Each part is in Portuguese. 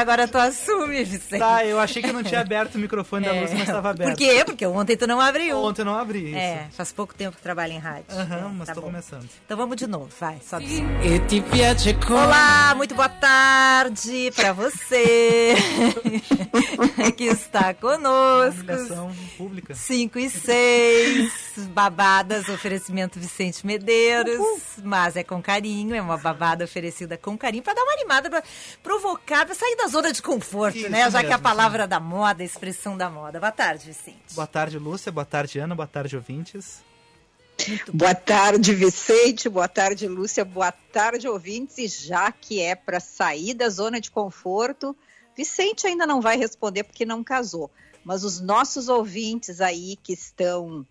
Agora tu assume, Vicente. Tá, eu achei que eu não tinha aberto o microfone da Lúcia, mas estava aberto. Por quê? Porque ontem tu não abriu. Ontem eu não abri isso. É, faz pouco tempo que trabalha em rádio. Aham, mas Tá tô bom. começando. Então vamos de novo, vai. E come Olá, muito boa tarde pra você que está conosco. Ligação pública. 5 e 6, babadas, oferecimento Vicente Medeiros, mas é com carinho, é uma babada oferecida com carinho para dar uma animada, para provocar, para sair da zona de conforto, Isso né? Já que é a mesmo, palavra da moda, a expressão da moda. Boa tarde, Vicente. Boa tarde, Lúcia. Boa tarde, Ana. Boa tarde, ouvintes. Boa tarde, Vicente. Boa tarde, Lúcia. Boa tarde, ouvintes. E já que é para sair da zona de conforto, Vicente ainda não vai responder porque não casou. Mas os nossos ouvintes aí que estão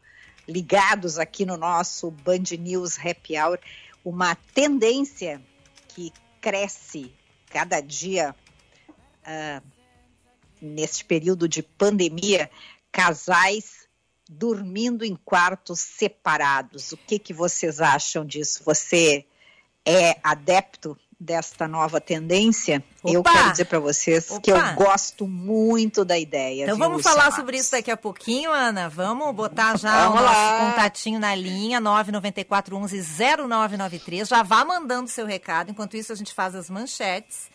ligados aqui no nosso Band News Happy Hour, uma tendência que cresce cada dia ah, neste período de pandemia, casais dormindo em quartos separados. O que, que vocês acham disso? Você é adepto desta nova tendência? Eu Opa! quero dizer para vocês que Opa! eu gosto muito da ideia. Então viu, vamos falar Matos? sobre isso daqui a pouquinho, Ana. Vamos botar já Vamos o nosso lá. contatinho na linha, 994110993. Já vá mandando seu recado. Enquanto isso, a gente faz as manchetes.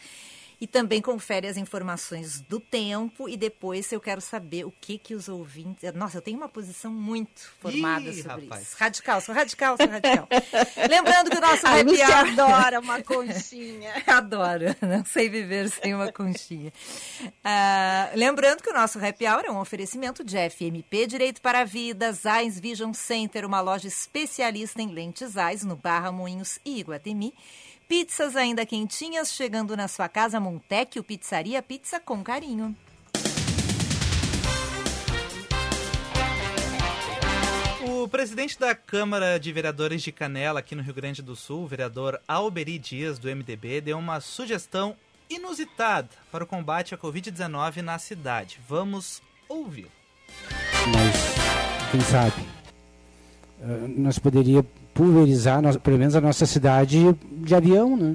E também confere as informações do tempo e depois eu quero saber o que que os ouvintes... Nossa, eu tenho uma posição muito formada Ih, sobre rapaz. isso. Radical, sou radical, sou radical. Lembrando que o nosso A happy hour... adora uma conchinha. Adoro, não sei viver sem uma conchinha. Ah, lembrando que o nosso happy hour é um oferecimento de FMP Direito para a Vida, Zais Vision Center, uma loja especialista em lentes Zais no Barra Moinhos e Iguatemi. Pizzas ainda quentinhas chegando na sua casa, Montecchio Pizzaria, pizza com carinho. O presidente da Câmara de Vereadores de Canela, aqui no Rio Grande do Sul, o vereador Alberi Dias, do MDB, deu uma sugestão inusitada para o combate à Covid-19 na cidade. Vamos ouvir. mas quem sabe eh, nós poderia pulverizar nós- pelo menos a nossa cidade de avião, né?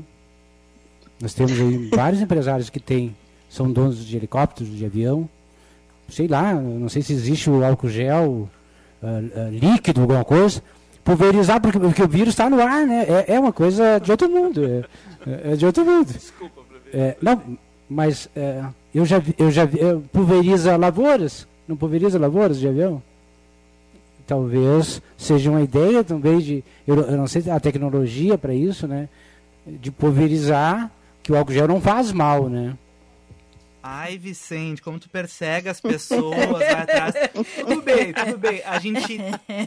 Nós temos aí vários empresários que têm são donos de helicópteros, de avião, sei lá, não sei se existe o álcool gel ah, ah, líquido, alguma coisa, pulverizar porque, porque o vírus está no ar, né? É, é uma coisa de outro mundo, é, é de outro mundo. É, não, mas é, eu já vi, eu já vi, eu- pulveriza lavouras, não pulveriza lavouras de avião? Talvez seja uma ideia também de, eu, eu não sei a tecnologia para isso, né? De pulverizar, que o álcool gel não faz mal, né? Ai, Vicente, como tu persegue as pessoas lá atrás. Tudo bem, tudo bem. A gente,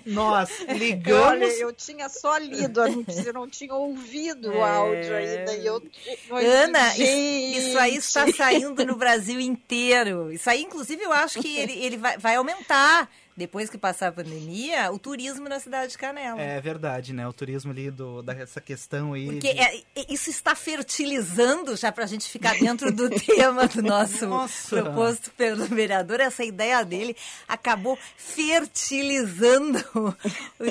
nós ligamos. Olha, eu tinha só lido a notícia, eu não tinha ouvido o áudio ainda. E eu, Ana, isso, gente, isso aí está saindo no Brasil inteiro. Isso aí, inclusive, eu acho que ele, ele vai, vai aumentar. Depois que passar a pandemia, o turismo na cidade de Canela. É verdade, né? O turismo ali, do, dessa questão aí. Porque de- é- é- isso está fertilizando, já para a gente ficar dentro do tema do nosso Nossa. proposto pelo vereador, essa ideia dele acabou fertilizando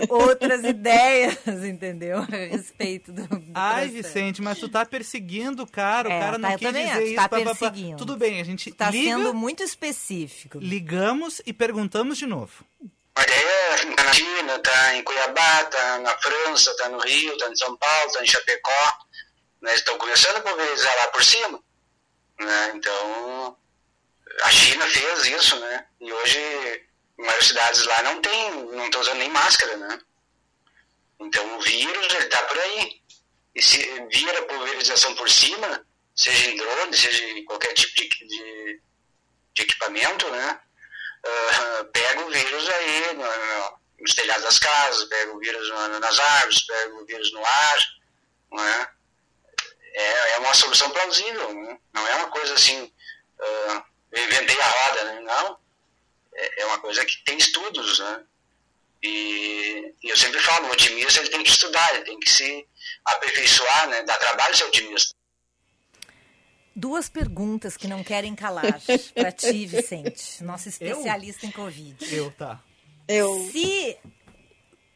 outras ideias, entendeu? A respeito do. do Ai, processo. Vicente, mas tu tá perseguindo o cara, É, o cara tá, não também dizer isso. tá pá, pá, pá. Tudo bem, a gente Está liga, sendo muito específico. ligamos e perguntamos de novo. A ideia tá na China, tá em Cuiabá, tá na França, tá no Rio, tá em São Paulo, tá em Chapecó. Né? Estão começando a pulverizar lá por cima. Né? Então, a China fez isso, né? E hoje, várias cidades lá não tem, não estão usando nem máscara, né? Então, o vírus, ele tá por aí. E se vir a pulverização por cima, seja em drone, seja em qualquer tipo de, de, de equipamento, né? Uh, pega o vírus aí no, no, nos telhados das casas, pega o vírus no, nas árvores, pega o vírus no ar, não é? É, uma solução plausível, né? não é uma coisa assim, uh, inventei a roda, né? não. É, é uma coisa que tem estudos, né? E, e, eu sempre falo, o otimista ele tem que estudar, ele tem que se aperfeiçoar, né? Dá trabalho ser otimista. Duas perguntas que não querem calar para ti, Vicente, nosso especialista eu? em Covid. Eu, tá. Eu... Se,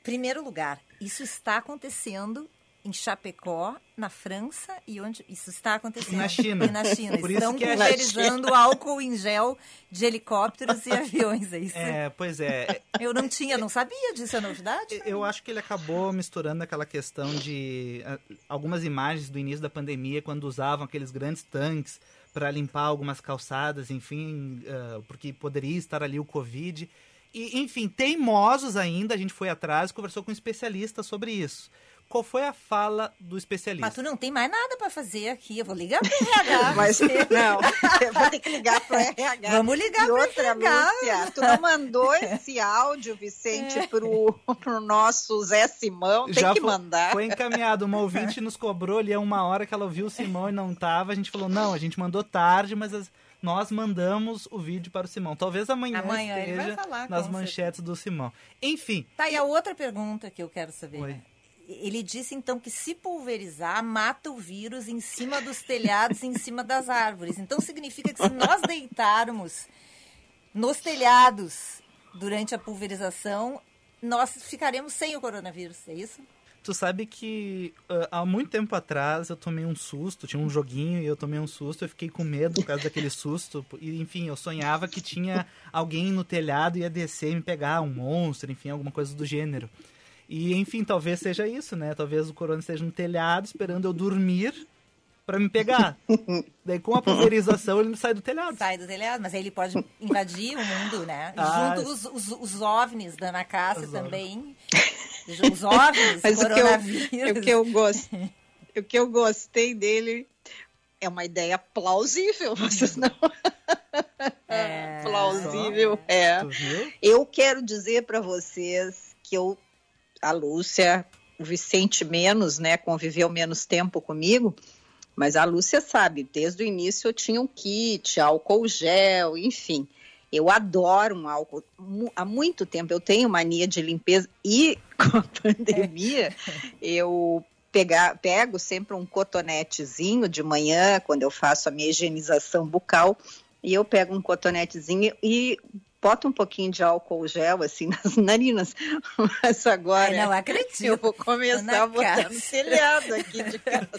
primeiro lugar, isso está acontecendo em Chapecó, na França, e onde isso está acontecendo? Na China. E na China. Por Estão que é pulverizando álcool em gel de helicópteros e aviões, é isso? É, pois é. Eu não tinha, não sabia disso, é novidade? Eu acho que ele acabou misturando aquela questão de ah, algumas imagens do início da pandemia, quando usavam aqueles grandes tanques para limpar algumas calçadas, enfim, uh, porque poderia estar ali o Covid. E, enfim, teimosos ainda, a gente foi atrás e conversou com um especialista sobre isso qual foi a fala do especialista? Mas tu não tem mais nada para fazer aqui. Eu vou ligar pro RH. Mas não, eu vou ter que ligar pro RH. Vamos ligar pro outra, RH. Lúcia, tu não mandou esse áudio, Vicente, É. pro, pro nosso Zé Simão. Tem Já que foi, mandar. Foi encaminhado. Uma ouvinte nos cobrou ali há uma hora que ela ouviu o Simão e não tava. A gente falou, não, a gente mandou tarde, mas as- nós mandamos o vídeo para o Simão. Talvez amanhã, Amanhã ele vai esteja falar, nas manchetes do Simão. Enfim, Tá, e a outra pergunta que eu quero saber. Oi. Ele disse então que se pulverizar, mata o vírus em cima dos telhados, em cima das árvores. Então significa que se nós deitarmos nos telhados durante a pulverização, nós ficaremos sem o coronavírus, é isso? tu sabe que ah, há muito tempo atrás eu tomei um susto, tinha um joguinho e eu tomei um susto, eu fiquei com medo por causa daquele susto. E, enfim, eu sonhava que tinha alguém no telhado e ia descer e me pegar, um monstro, enfim, alguma coisa do gênero. E, enfim, talvez seja isso, né? Talvez o corona esteja no telhado esperando eu dormir para me pegar. Daí, com a pulverização, ele não sai do telhado. Sai do telhado, mas aí ele pode invadir o mundo, né? Ah, Junto os, os, os OVNIs da Ana Cássia também. Os OVNIs, Mas o que, coronavírus. eu, o, que eu gost, o que eu gostei dele é uma ideia plausível, vocês não. É, plausível, é. Viu? Eu quero dizer para vocês que eu, a Lúcia, o Vicente menos, né, conviveu menos tempo comigo, mas a Lúcia sabe, desde o início eu tinha um kit, álcool gel, enfim. Eu adoro um álcool. Há muito tempo eu tenho mania de limpeza e com a pandemia eu pegar, pego sempre um cotonetezinho de manhã, quando eu faço a minha higienização bucal, e eu pego um cotonetezinho e boto um pouquinho de álcool gel assim nas narinas. Mas agora Ai, não acredito. eu vou começar a botar no telhado aqui de casa.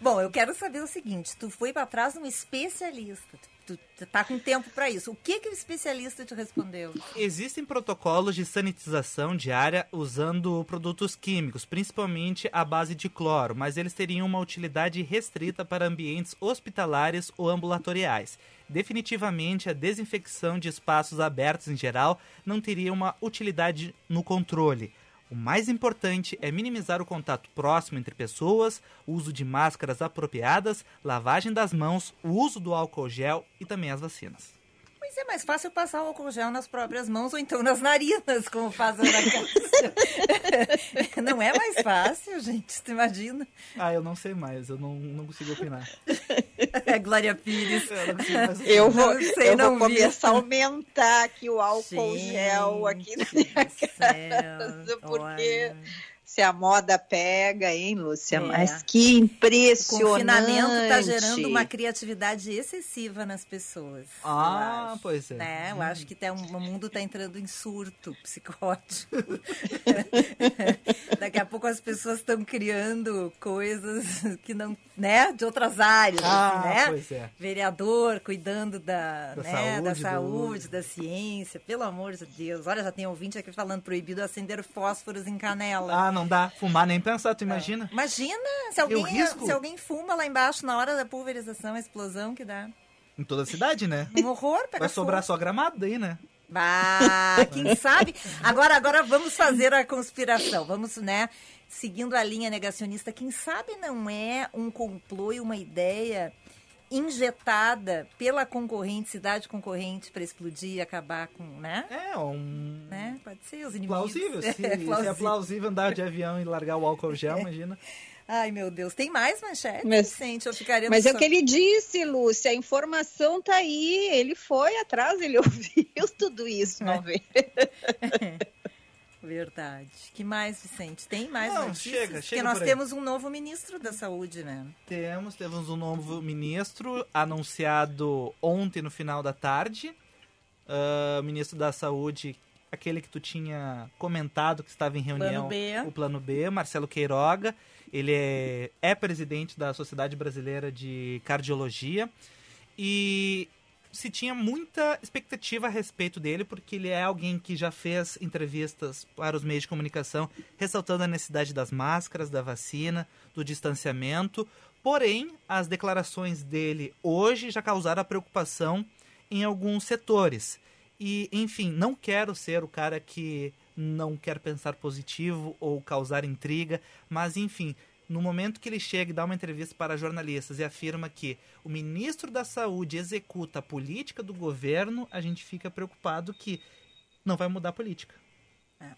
Bom, eu quero saber o seguinte: tu foi para trás de um especialista. Tu, tu tá com tempo para isso. O que que o especialista te respondeu? Existem protocolos de sanitização diária usando produtos químicos, principalmente à base de cloro, mas eles teriam uma utilidade restrita para ambientes hospitalares ou ambulatoriais. Definitivamente, a desinfecção de espaços abertos em geral não teria uma utilidade no controle. O mais importante é minimizar o contato próximo entre pessoas, o uso de máscaras apropriadas, lavagem das mãos, o uso do álcool gel e também as vacinas. Mas é mais fácil passar o álcool gel nas próprias mãos ou então nas narinas, como faz a Ana Cássia. Não é mais fácil, gente, tu imagina? Ah, eu não sei mais, eu não, não consigo opinar. É Glória Pires. Eu não consigo mais Eu vou, Não sei, eu não vou vi. começar a aumentar aqui o álcool gel aqui na Gente minha céu, porque olha. Se a moda pega, hein, Lúcia? É. Mas que O impressionante. confinamento está gerando uma criatividade excessiva nas pessoas. Ah, acho. pois é. Né? Eu acho que tá, um- o mundo está entrando em surto psicótico. Daqui a pouco as pessoas estão criando coisas que não, né, de outras áreas, Ah, assim, né? pois é. Vereador cuidando da, Da né, da saúde, do- saúde, da ciência, pelo amor de Deus. Olha, já tem ouvinte aqui falando proibido acender fósforos em canela. Ah, não dá. Fumar nem pensar, tu imagina? Imagina se alguém, risco? se alguém fuma lá embaixo na hora da pulverização, a explosão que dá. Em toda a cidade, né? Um horror, pega Vai sobrar fogo. só gramado daí, né? Bah, quem sabe? Agora, agora vamos fazer a conspiração. Vamos, né? seguindo a linha negacionista, quem sabe não é um complô e uma ideia injetada pela concorrente, cidade concorrente, para explodir e acabar com, né? É, um. né? Pode ser, os inimigos. Plausível, se, É, se é plausível andar de avião e largar o álcool gel, imagina. Ai, meu Deus. Tem mais manchete, Mas- Vicente? Eu ficaria Mas é o que ele disse, Lúcia, a informação tá aí, ele foi atrás, ele ouviu tudo isso, É. não vê? Verdade. Que mais, Vicente? Tem mais Não, notícias? chega, Porque chega nós por temos um novo ministro da Saúde, né? Temos, temos um novo ministro anunciado ontem no final da tarde. O ministro da Saúde, aquele que tu tinha comentado que estava em reunião, Plano B. o Plano B, Marcelo Queiroga. Ele é, é presidente da Sociedade Brasileira de Cardiologia e se tinha muita expectativa a respeito dele, porque ele é alguém que já fez entrevistas para os meios de comunicação, ressaltando a necessidade das máscaras, da vacina, do distanciamento. Porém, as declarações dele hoje já causaram a preocupação em alguns setores. E, enfim, não quero ser o cara que não quer pensar positivo ou causar intriga, mas, enfim, no momento que ele chega e dá uma entrevista para jornalistas e afirma que o ministro da Saúde executa a política do governo, a gente fica preocupado que não vai mudar a política. É.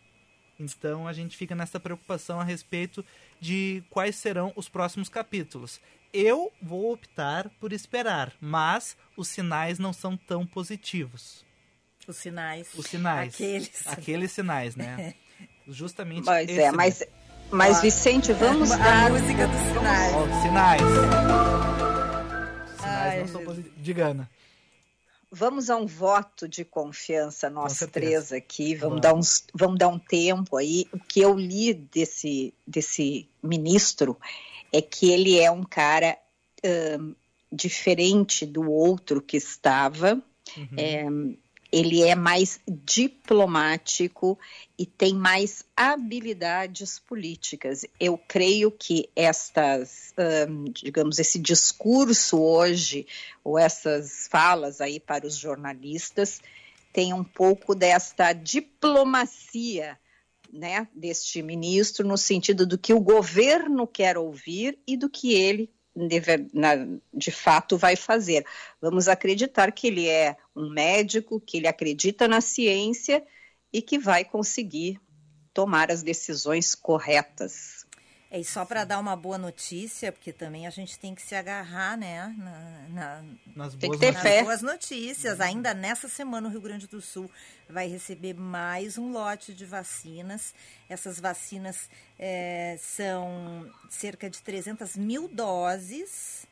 Então a gente fica nessa preocupação a respeito de quais serão os próximos capítulos. Eu vou optar por esperar, mas os sinais não são tão positivos. Os sinais. Os sinais. Aqueles. Aqueles sinais, né? Justamente Mas esse é, mas, mas Vicente, vamos a dar. música dos sinais. Ó, sinais. Sinais Ai, não são positivos. Diga, Ana. Vamos a um voto de confiança, nós três aqui. Vamos Vamos. dar, uns, vamos dar um tempo aí. O que eu li desse, desse ministro é que ele é um cara ahn, diferente do outro que estava. Uhum. É, ele é mais diplomático e tem mais habilidades políticas. Eu creio que estas, ahn, digamos, esse discurso hoje, ou essas falas aí para os jornalistas, tem um pouco desta diplomacia né, deste ministro, no sentido do que o governo quer ouvir e do que ele de fato vai fazer. Vamos acreditar que ele é um médico, que ele acredita na ciência e que vai conseguir tomar as decisões corretas. É, e só para dar uma boa notícia, porque também a gente tem que se agarrar, né, na, na- Nas Tem boas que ter nas fé. boas notícias. Ainda nessa semana, o Rio Grande do Sul vai receber mais um lote de vacinas. Essas vacinas eh, são cerca de 300 mil doses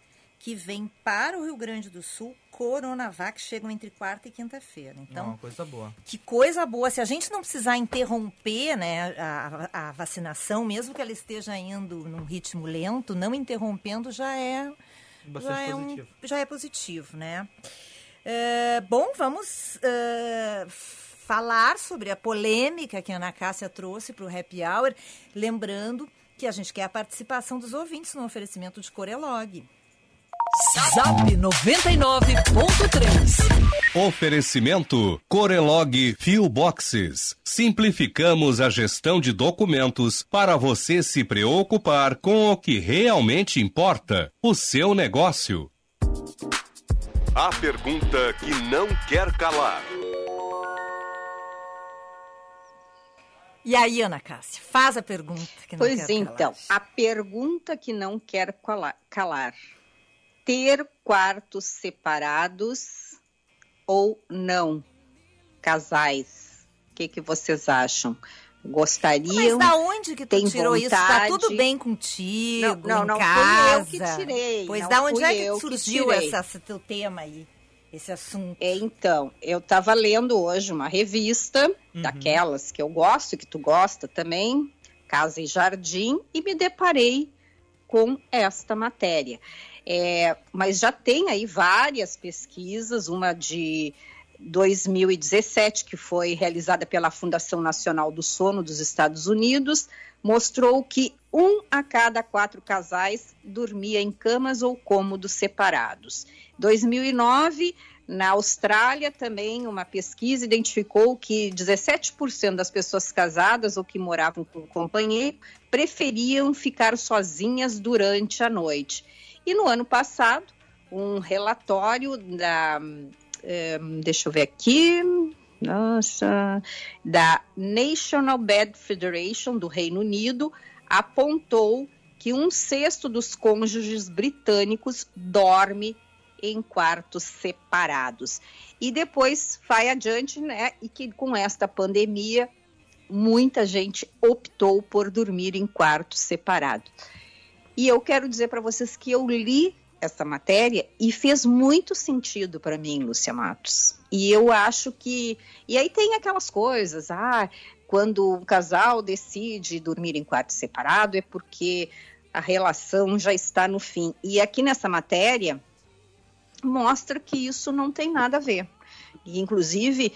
que vêm para o Rio Grande do Sul. Coronavac chegam entre quarta e quinta-feira. Então, Uma coisa boa. que coisa boa. Se a gente não precisar interromper né, a, a vacinação, mesmo que ela esteja indo num ritmo lento, não interrompendo já é, Bastante já é, um- positivo. já é positivo, né? É, bom, vamos é, falar sobre a polêmica que a Ana Cássia trouxe para o Happy Hour. Lembrando que a gente quer a participação dos ouvintes no oferecimento de Corelog. Zap 99.3. Oferecimento Corelog Fio Boxes. Simplificamos a gestão de documentos para você se preocupar com o que realmente importa, o seu negócio. A pergunta que não quer calar. E aí, Ana Cássia, faz a pergunta que não Pois quer então, calar. a pergunta que não quer cala- calar: ter quartos separados ou não? Casais, o que, que vocês acham? Mas Gostariam? da onde que tu tirou isso? Tá vontade? tudo bem contigo, Não, não, não fui casa? eu que tirei, Pois não da onde é que que surgiu tirei. essa, esse teu tema aí? Esse assunto? É, Então, eu estava lendo hoje uma revista, Uhum. daquelas que eu gosto, que tu gosta também, Casa e Jardim, e me deparei com esta matéria. É, mas já tem aí várias pesquisas, uma de 2017, que foi realizada pela Fundação Nacional do Sono dos Estados Unidos, mostrou que um a cada quatro casais dormia em camas ou cômodos separados. 2009, na Austrália, também uma pesquisa identificou que 17% das pessoas casadas ou que moravam com companheiro preferiam ficar sozinhas durante a noite. E no ano passado, um relatório da. Eh, deixa eu ver aqui. Nossa, da National Bed Federation do Reino Unido apontou que um sexto dos cônjuges britânicos dorme em quartos separados. E depois vai adiante, né? E que com esta pandemia, muita gente optou por dormir em quartos separados. E eu quero dizer para vocês que eu li essa matéria e fez muito sentido para mim, Lúcia Matos. E eu acho que. E aí tem aquelas coisas, ah, quando o casal decide dormir em quarto separado é porque a relação já está no fim. E aqui nessa matéria mostra que isso não tem nada a ver. E, inclusive,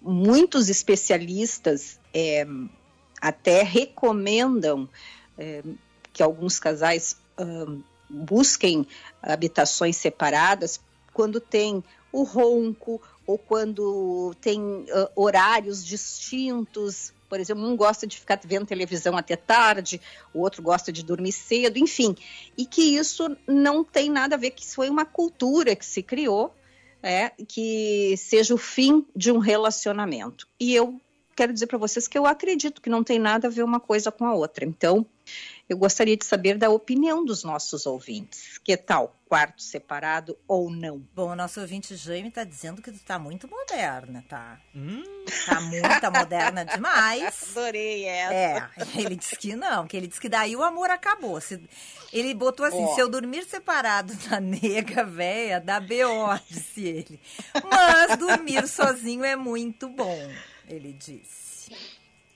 muitos especialistas é, até recomendam é, que alguns casais uh, busquem habitações separadas quando tem o ronco ou quando tem uh, horários distintos. Por exemplo, um gosta de ficar vendo televisão até tarde, o outro gosta de dormir cedo, enfim. E que isso não tem nada a ver, que isso foi uma cultura que se criou, é, que seja o fim de um relacionamento. E eu quero dizer para vocês que eu acredito que não tem nada a ver uma coisa com a outra. Então, eu gostaria de saber da opinião dos nossos ouvintes. Que tal? Quarto separado ou não? Bom, o nosso ouvinte Jaime está dizendo que tu tá muito moderna, tá? Hum. Tá muito moderna demais. Adorei essa. É, ele disse que não, que ele disse que daí o amor acabou. Se, ele botou assim, oh. se eu dormir separado da nega véia, dá B.O., disse ele. Mas dormir sozinho é muito bom, ele disse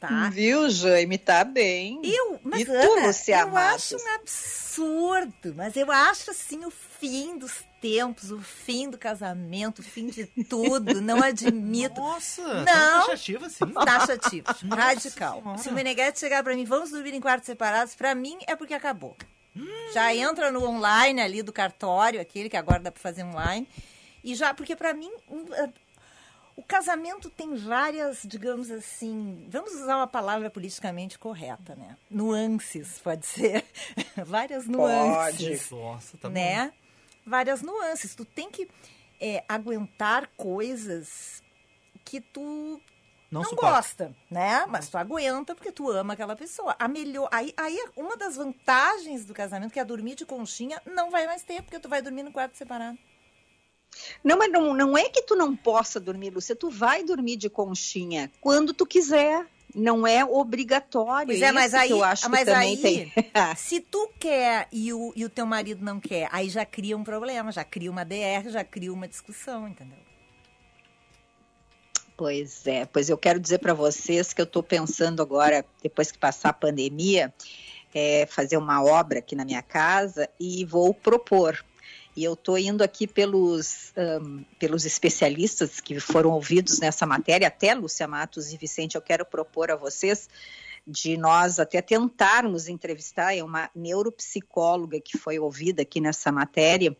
tá? Viu, Jaime? Tá bem. Eu, mas e tu, Ana, Lucia eu acho um absurdo, mas eu acho assim o fim dos tempos, o fim do casamento, o fim de tudo. Não admito. Nossa, não. taxativo assim. Taxativo, radical. Senhora. Se o Meneghete chegar para mim, vamos dormir em quartos separados, para mim é porque acabou. Hum. Já entra no online ali do cartório, aquele que agora dá para fazer online. E já, porque para mim, o casamento tem várias, digamos assim, vamos usar uma palavra politicamente correta, né? Nuances, pode ser. várias nuances. Pode. Nossa, tá né? bom. Várias nuances. Tu tem que é, aguentar coisas que tu não, não gosta, né? Mas tu aguenta porque tu ama aquela pessoa. A melhor, aí, aí uma das vantagens do casamento que é dormir de conchinha não vai mais ter porque tu vai dormir no quarto separado. Não, mas não, não é que tu não possa dormir, Lúcia. Tu vai dormir de conchinha quando tu quiser. Não é obrigatório. Pois é, mas aí, eu acho mas que também aí tem. se tu quer e o, e o teu marido não quer, aí já cria um problema, já cria uma DR, já cria uma discussão, entendeu? Pois é, pois eu quero dizer para vocês que eu estou pensando agora, depois que passar a pandemia, é, fazer uma obra aqui na minha casa e vou propor e eu estou indo aqui pelos, um, pelos especialistas que foram ouvidos nessa matéria, até Lúcia Matos e Vicente, eu quero propor a vocês de nós até tentarmos entrevistar, é uma neuropsicóloga que foi ouvida aqui nessa matéria,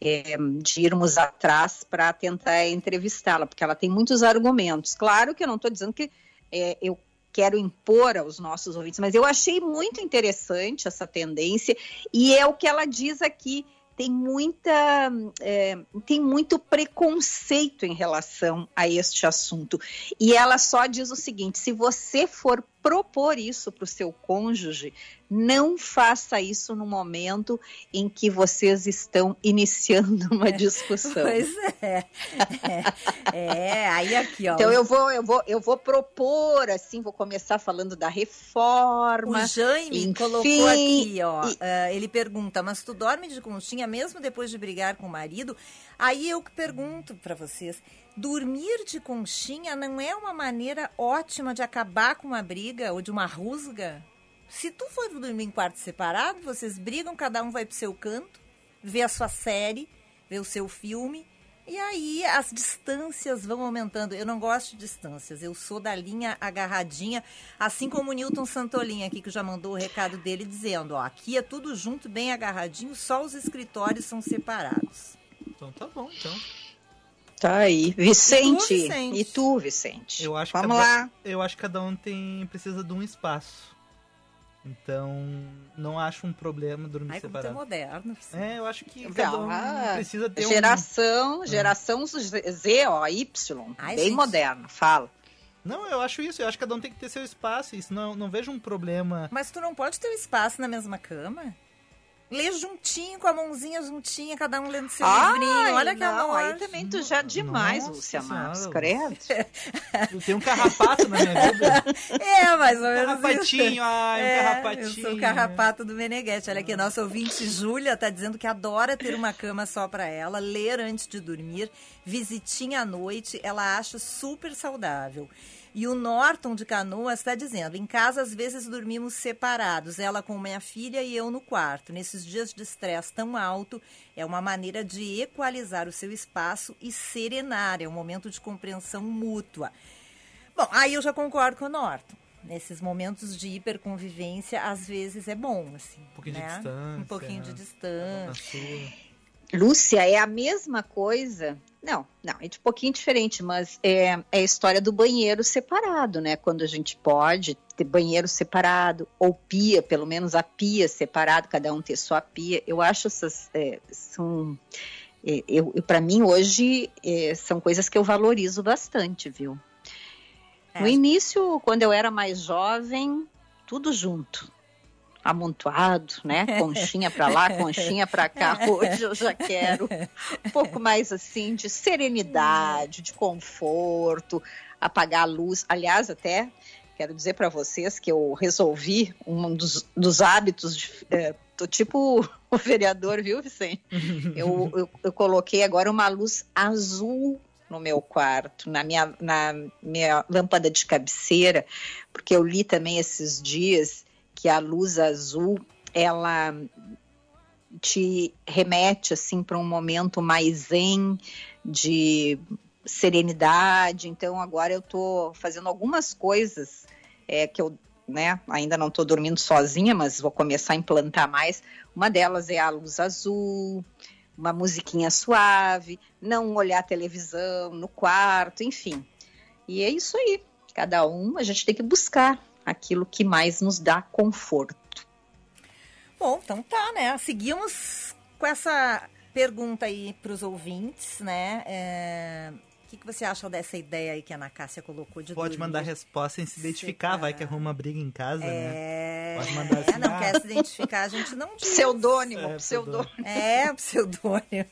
é, de irmos atrás para tentar entrevistá-la, porque ela tem muitos argumentos. Claro que eu não estou dizendo que é, eu quero impor aos nossos ouvintes, mas eu achei muito interessante essa tendência e é o que ela diz aqui tem muita é, tem muito preconceito em relação a este assunto. E ela só diz o seguinte se você for propor isso para o seu cônjuge não faça isso no momento em que vocês estão iniciando uma discussão. Pois é. é. é. aí aqui, ó. Então eu vou, eu vou, eu vou propor assim, vou começar falando da reforma. O Jaime enfim, colocou aqui, ó. E... Uh, ele pergunta: "Mas tu dorme de conchinha mesmo depois de brigar com o marido?" Aí eu pergunto para vocês, dormir de conchinha não é uma maneira ótima de acabar com uma briga ou de uma rusga? Se tu for dormir em quarto separado, vocês brigam, cada um vai pro seu canto, vê a sua série, vê o seu filme, E aí as distâncias vão aumentando. Eu não gosto de distâncias. Eu sou da linha agarradinha, assim como o Newton Santolin aqui, que já mandou o recado dele dizendo, ó, aqui é tudo junto, bem agarradinho, só os escritórios são separados. Então tá bom, então. Tá aí. Vicente. E tu, Vicente? E tu, Vicente? Eu acho Vamos que lá. Cada, eu acho que cada um tem precisa de um espaço. Então, não acho um problema dormir Ai, como é separado. moderno. Vicente. É, eu acho que cada um Ah, precisa ter um... Geração, geração Z, ó, Y. Ai, bem gente. moderna. Fala. Não, eu acho isso. Eu acho que cada um tem que ter seu espaço. Isso não, não vejo um problema. Mas tu não pode ter um espaço na mesma cama? Lê juntinho, com a mãozinha juntinha, cada um lendo seu livrinho. Olha que não, amor. aí também tu já demais, Nossa Lúcia Lúcia. credo. Eu tenho um carrapato na minha vida. É, mais ou menos Carrapatinho, isso. ai, um é, carrapatinho. Eu sou o carrapato do Meneghete. Olha aqui, nossa ouvinte Júlia tá dizendo que adora ter uma cama só para ela, ler antes de dormir, visitinha à noite, ela acha super saudável. E o Norton de Canoas está dizendo: em casa às vezes dormimos separados, ela com minha filha e eu no quarto. Nesses dias de estresse tão alto, é uma maneira de equalizar o seu espaço e serenar, é um momento de compreensão mútua. Bom, aí eu já concordo com o Norton. Nesses momentos de hiperconvivência, às vezes é bom, assim. Um pouquinho de né? distância. Um pouquinho de Na distância. sua. Lúcia, é a mesma coisa. Não, não, é de um pouquinho diferente, mas é, é a história do banheiro separado, né? Quando a gente pode ter banheiro separado, ou pia, pelo menos a pia separado, cada um ter sua pia. Eu acho essas. é, são. é, eu, para mim, hoje, é, são coisas que eu valorizo bastante, viu? É. No início, quando eu era mais jovem, tudo junto. Amontoado, né? Conchinha pra lá, conchinha pra cá. Hoje eu já quero um pouco mais assim de serenidade, de conforto, apagar a luz. Aliás, até quero dizer para vocês que eu resolvi um dos, dos hábitos. De, é, tô tipo o vereador, viu, Vicente? Eu, eu, eu coloquei agora uma luz azul no meu quarto, na minha, na minha lâmpada de cabeceira, porque eu li também esses dias que a luz azul ela te remete assim para um momento mais zen de serenidade. Então agora eu estou fazendo algumas coisas é, que eu né, ainda não estou dormindo sozinha, mas vou começar a implantar mais. Uma delas é a luz azul, uma musiquinha suave, não olhar televisão no quarto, enfim. E é isso aí. Cada um a gente tem que buscar aquilo que mais nos dá conforto. Bom, então tá, né? Seguimos com essa pergunta aí para os ouvintes, né? É, O que, que você acha dessa ideia aí que a Ana Cássia colocou de Pode dormir? mandar resposta sem se identificar, vai que arruma uma briga em casa, né? É, Pode mandar é, assim, não ah. quer se identificar, a gente não diz. Pseudônimo, É, pseudônimo. É, pseudônimo.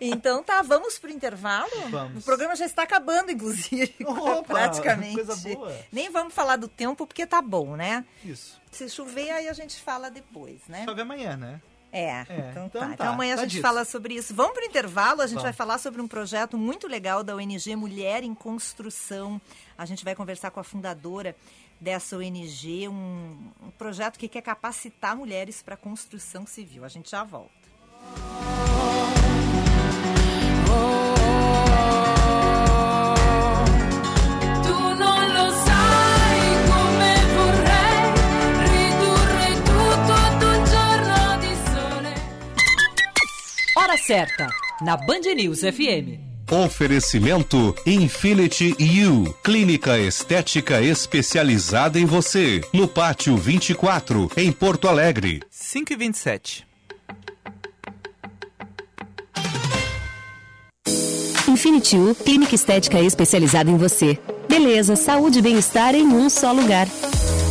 então tá, vamos pro intervalo? Vamos. O programa já está acabando, inclusive, Opa, praticamente. coisa boa. Nem vamos falar do tempo porque tá bom, né? Isso. Se chover, aí a gente fala depois, né? Chove amanhã, né? É, É, então, então tá. tá, Então amanhã tá a gente dito. fala sobre isso. Vamos para o intervalo, a gente vai falar sobre um projeto muito legal da ONG Mulher em Construção. A gente vai conversar com a fundadora dessa ONG, um, um projeto que quer capacitar mulheres para construção civil. A gente já volta. Tu certa, na Band News FM. Oferecimento Infinity U, clínica estética especializada em você, no Pátio 24, em Porto Alegre. 5 e 27 Infinity U, clínica estética especializada em você. Beleza, saúde e bem-estar em um só lugar.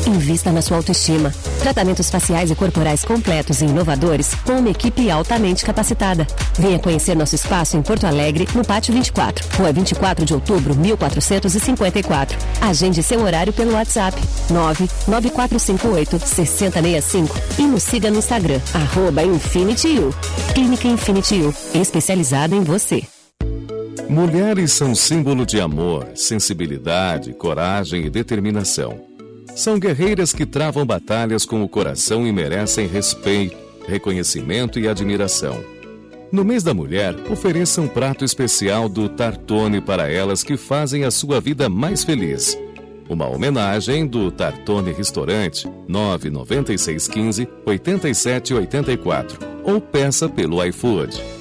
Invista na sua autoestima. Tratamentos faciais e corporais completos e inovadores com uma equipe altamente capacitada. Venha conhecer nosso espaço em Porto Alegre, no Pátio 24, Rua 24 de Outubro, 1454. Agende seu horário pelo WhatsApp 99458 6065 e nos siga no Instagram, arroba Infinity U. Clínica Infinity U, especializada em você. Mulheres são símbolo de amor, sensibilidade, coragem e determinação. São guerreiras que travam batalhas com o coração e merecem respeito, reconhecimento e admiração. No mês da mulher, ofereça um prato especial do Tartone para elas que fazem a sua vida mais feliz. Uma homenagem do Tartone Restaurante 99615 8784 ou peça pelo iFood.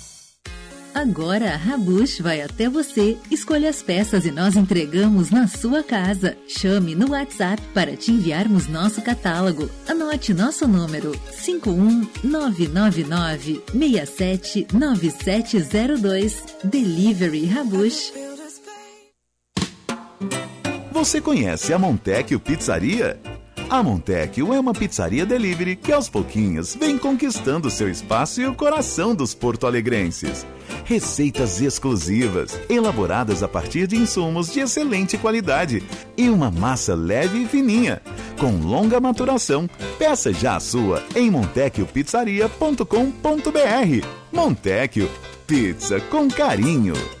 Agora a Rabush vai até você, escolha as peças e nós entregamos na sua casa. Chame no WhatsApp para te enviarmos nosso catálogo. Anote nosso número 51999 679702. Delivery Rabush. Você conhece a Montecchio Pizzaria? A Montecchio é uma pizzaria delivery que aos pouquinhos vem conquistando seu espaço e o coração dos porto-alegrenses. Receitas exclusivas, elaboradas a partir de insumos de excelente qualidade e uma massa leve e fininha, com longa maturação. Peça já a sua em montecchiopizzaria.com.br. Montecchio, pizza com carinho.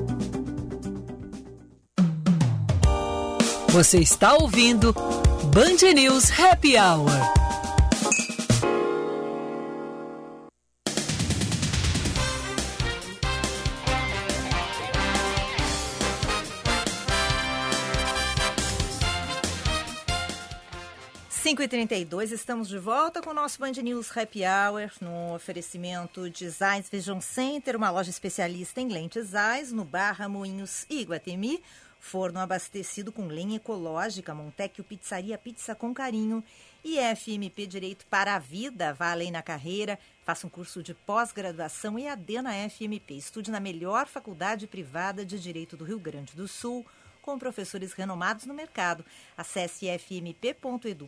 Você está ouvindo Band News Happy Hour. Cinco e trinta estamos de volta com o nosso Band News Happy Hour no oferecimento de Zeiss Vision Center, uma loja especialista em lentes Zeiss no Barra Moinhos e Iguatemi. Forno abastecido com lenha ecológica, Montecchio Pizzaria Pizza com Carinho e FMP Direito para a Vida. Vá além na carreira, faça um curso de pós-graduação e na FMP. Estude na melhor faculdade privada de Direito do Rio Grande do Sul, com professores renomados no mercado. Acesse fmp.edu.br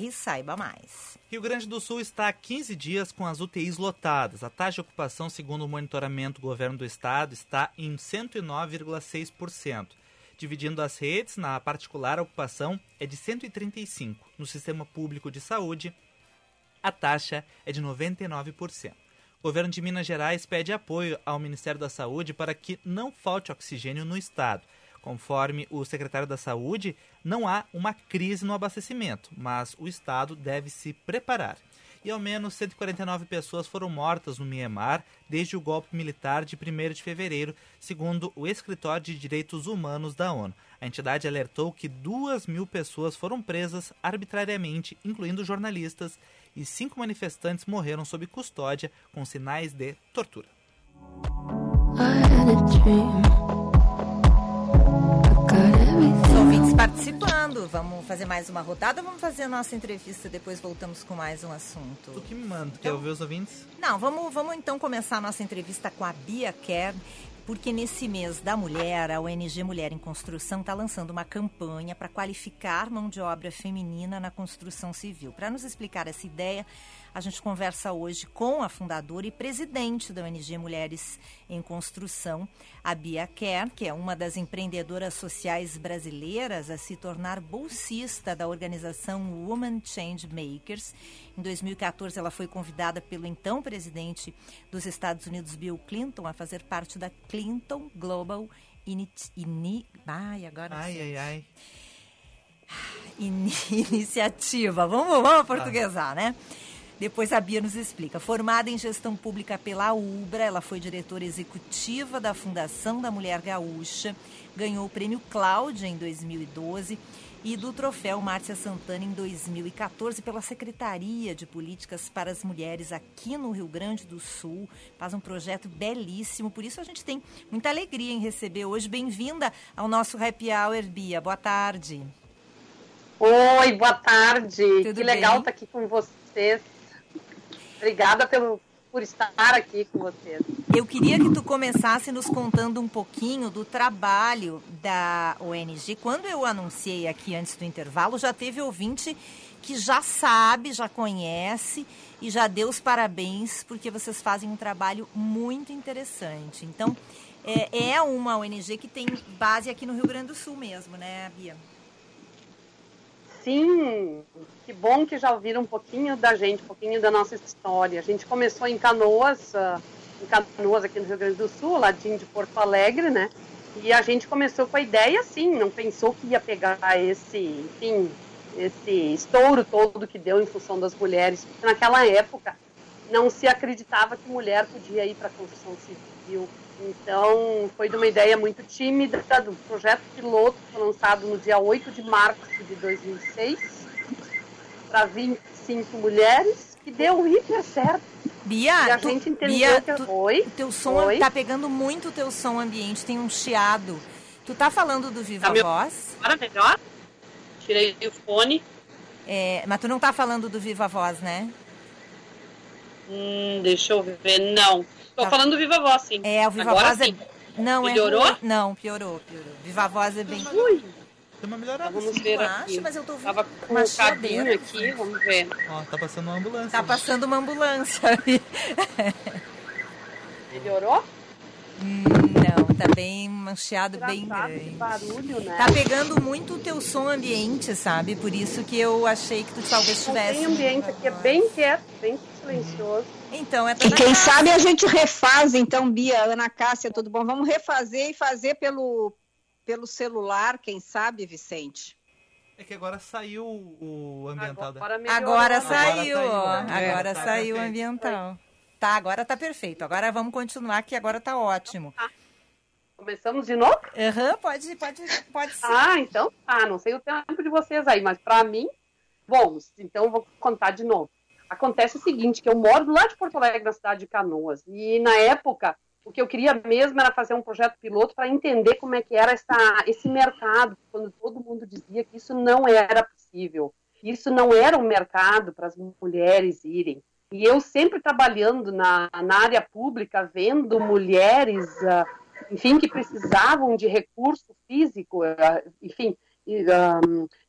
e saiba mais. Rio Grande do Sul está há 15 dias com as UTIs lotadas. A taxa de ocupação, segundo o monitoramento do governo do estado, está em 109,6%. Dividindo as redes, na particular a ocupação é de 135%. No sistema público de saúde, a taxa é de 99%. O governo de Minas Gerais pede apoio ao Ministério da Saúde para que não falte oxigênio no estado. Conforme o secretário da Saúde, não há uma crise no abastecimento, mas o Estado deve se preparar. E ao menos 149 pessoas foram mortas no Myanmar desde o golpe militar de 1 de fevereiro, segundo o Escritório de Direitos Humanos da ONU. A entidade alertou que 2 mil pessoas foram presas arbitrariamente, incluindo jornalistas, e cinco manifestantes morreram sob custódia com sinais de tortura. Os ouvintes participando. Vamos fazer mais uma rodada vamos fazer a nossa entrevista depois voltamos com mais um assunto? Tu que me manda, quer ouvir os ouvintes? Não, vamos, vamos então começar a nossa entrevista com a Bia Kern. porque nesse mês da mulher, a ONG Mulher em Construção está lançando uma campanha para qualificar mão de obra feminina na construção civil. Para nos explicar essa ideia, a gente conversa hoje com a fundadora e presidente da ONG Mulheres em Construção, a Bia Kerr, que é uma das empreendedoras sociais brasileiras a se tornar bolsista da organização Women Change Makers. Em 2014, ela foi convidada pelo então presidente dos Estados Unidos, Bill Clinton, a fazer parte da Clinton Global Init Ini ai, agora Ai, ai, ai. In iniciativa. Vamos, vamos portuguesar, né? Depois a Bia nos explica. Formada em gestão pública pela UBRA, ela foi diretora executiva da Fundação da Mulher Gaúcha, ganhou o prêmio Cláudia em 2012 e do troféu Márcia Santana em 2014 pela Secretaria de Políticas para as Mulheres aqui no Rio Grande do Sul. Faz um projeto belíssimo, por isso a gente tem muita alegria em receber hoje. Bem-vinda ao nosso Happy Hour, Bia. Boa tarde. Oi, boa tarde. Tudo que legal estar aqui com vocês. Obrigada pelo, por estar aqui com vocês. Eu queria que tu começasse nos contando um pouquinho do trabalho da ONG. Quando eu anunciei aqui antes do intervalo, já teve ouvinte que já sabe, já conhece e já deu os parabéns porque vocês fazem um trabalho muito interessante. Então, é, é uma ONG que tem base aqui no Rio Grande do Sul mesmo, né, Bia? Sim, que bom que já ouviram um pouquinho da gente, um pouquinho da nossa história. A gente começou em Canoas, ah, em Canoas aqui no Rio Grande do Sul, ladinho de Porto Alegre, né? E a gente começou com a ideia assim, não pensou que ia pegar esse, enfim, esse estouro todo que deu em função das mulheres. Porque naquela época não se acreditava que mulher podia ir para a construção civil. Então, foi de uma ideia muito tímida do projeto piloto que foi lançado no dia 8 de março de 2006 para 25 mulheres, que deu hiper certo. Bia, E a tu- gente entendeu Bia, que- tu- Oi? o teu som Oi? tá pegando muito o teu som ambiente, tem um chiado. Tu tá falando do Viva Tá Voz? Agora melhor? Tirei o fone. É, mas tu não tá falando do Viva Voz, né? Hum, deixa eu ver. Não. Tô Tá. falando do Viva Voz, sim. É, o Viva Agora Voz sim. é. Não, Melhorou? é. Não, piorou, piorou. Viva Voz é bem. Ui, Deu uma melhorada. vamos ver aqui. acho, mas eu tô ouvindo Tava com uma cabinho aqui, vamos ver. Ó, tá passando uma ambulância. Tá passando uma ambulância ali. Melhorou? Hum, não, tá bem mancheado, bem Engraçado, grande. barulho, né? Tá pegando muito o teu som ambiente, sabe? Por isso que eu achei que tu talvez Não tivesse. tem ambiente aqui, é bem quieto, bem silencioso. Então, é E quem sabe a gente refaz, então, Bia, Ana Cássia, tudo bom? Vamos refazer e fazer pelo, pelo celular, quem sabe, Vicente? É que agora saiu o ambiental Agora. Agora Agora saiu, saiu, ó. né? Agora É, tá saiu o ambiental. Tá, agora tá perfeito. Agora vamos continuar, que agora tá ótimo. Começamos de novo? Aham, pode, pode, pode ser. Ah, então tá, não sei o tempo de vocês aí, mas pra mim, bom, então eu vou contar de novo. Acontece o seguinte, que eu moro lado de Porto Alegre, na cidade de Canoas, e na época, o que eu queria mesmo era fazer um projeto piloto para entender como é que era essa, esse mercado, quando todo mundo dizia que isso não era possível, isso não era um mercado para as mulheres irem. E eu sempre trabalhando na, na área pública, vendo mulheres, ah, enfim, que precisavam de recurso físico, ah, enfim, ah,